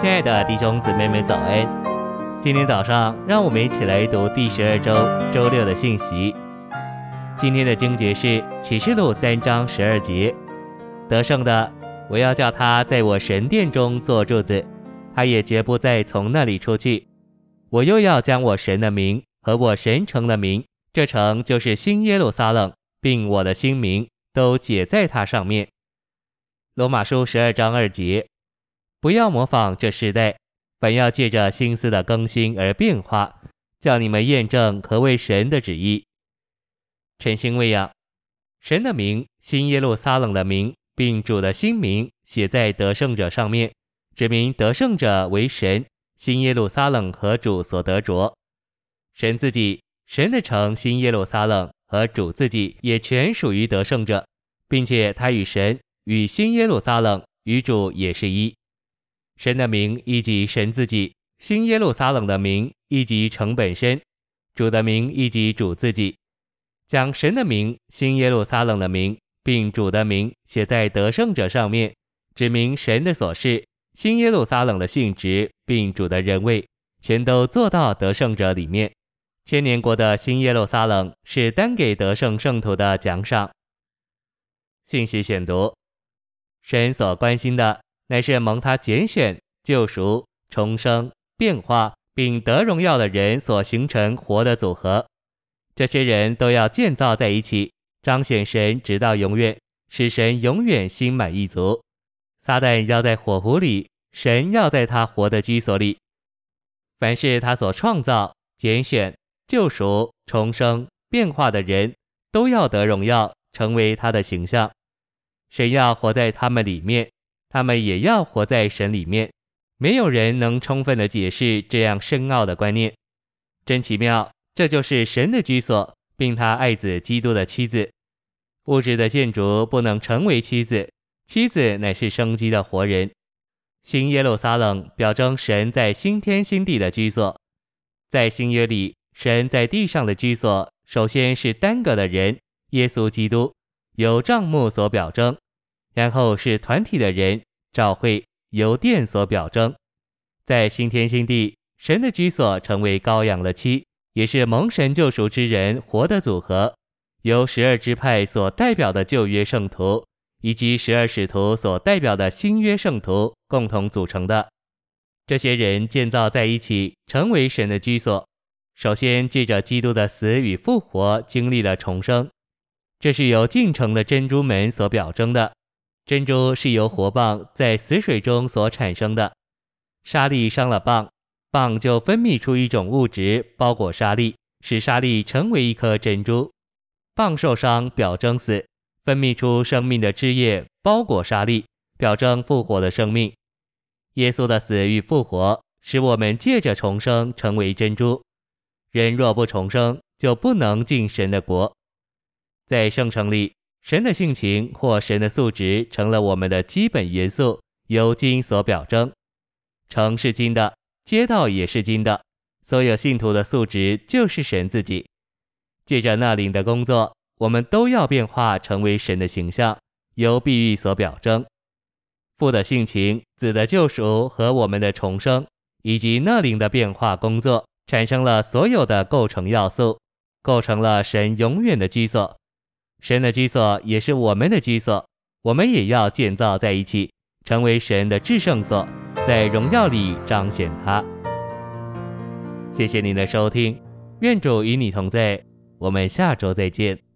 亲爱的弟兄姊妹们，早安！今天早上，让我们一起来读第十二周周六的信息。今天的经节是启示录三章十二节：得胜的，我要叫他在我神殿中做柱子，他也绝不再从那里出去。我又要将我神的名和我神城的名，这城就是新耶路撒冷，并我的新名，都写在它上面。罗马书十二章二节。不要模仿这世代，反要借着心思的更新而变化，叫你们验证何为神的旨意。晨星喂养，神的名、新耶路撒冷的名，并主的新名写在得胜者上面，指明得胜者为神、新耶路撒冷和主所得着。神自己、神的城、新耶路撒冷和主自己也全属于得胜者，并且他与神、与新耶路撒冷、与主也是一。神的名以及神自己，新耶路撒冷的名以及城本身，主的名以及主自己，将神的名、新耶路撒冷的名，并主的名写在得胜者上面，指明神的所事、新耶路撒冷的性质，并主的人位，全都做到得胜者里面。千年国的新耶路撒冷是单给得胜圣徒的奖赏。信息选读，神所关心的。乃是蒙他拣选、救赎、重生、变化，并得荣耀的人所形成活的组合。这些人都要建造在一起，彰显神直到永远，使神永远心满意足。撒旦要在火湖里，神要在他活的居所里。凡是他所创造、拣选、救赎、重生、变化的人，都要得荣耀，成为他的形象。神要活在他们里面。他们也要活在神里面，没有人能充分的解释这样深奥的观念。真奇妙，这就是神的居所，并他爱子基督的妻子。物质的建筑不能成为妻子，妻子乃是生机的活人。新耶路撒冷表征神在新天新地的居所，在新约里，神在地上的居所，首先是单个的人，耶稣基督，由帐幕所表征。然后是团体的人，教会由殿所表征，在新天新地，神的居所成为羔羊的妻，也是蒙神救赎之人活的组合，由十二支派所代表的旧约圣徒，以及十二使徒所代表的新约圣徒共同组成的。这些人建造在一起，成为神的居所。首先借着基督的死与复活，经历了重生，这是由进城的珍珠门所表征的。珍珠是由活蚌在死水中所产生的，沙粒伤了蚌，蚌就分泌出一种物质包裹沙粒，使沙粒成为一颗珍珠。蚌受伤表征死，分泌出生命的汁液包裹沙粒，表征复活的生命。耶稣的死与复活使我们借着重生成为珍珠。人若不重生，就不能进神的国。在圣城里。神的性情或神的素质成了我们的基本元素，由金所表征。城是金的，街道也是金的。所有信徒的素质就是神自己。借着那灵的工作，我们都要变化成为神的形象，由碧玉所表征。父的性情、子的救赎和我们的重生，以及那灵的变化工作，产生了所有的构成要素，构成了神永远的居所。神的居所也是我们的居所，我们也要建造在一起，成为神的至圣所，在荣耀里彰显他。谢谢您的收听，愿主与你同在，我们下周再见。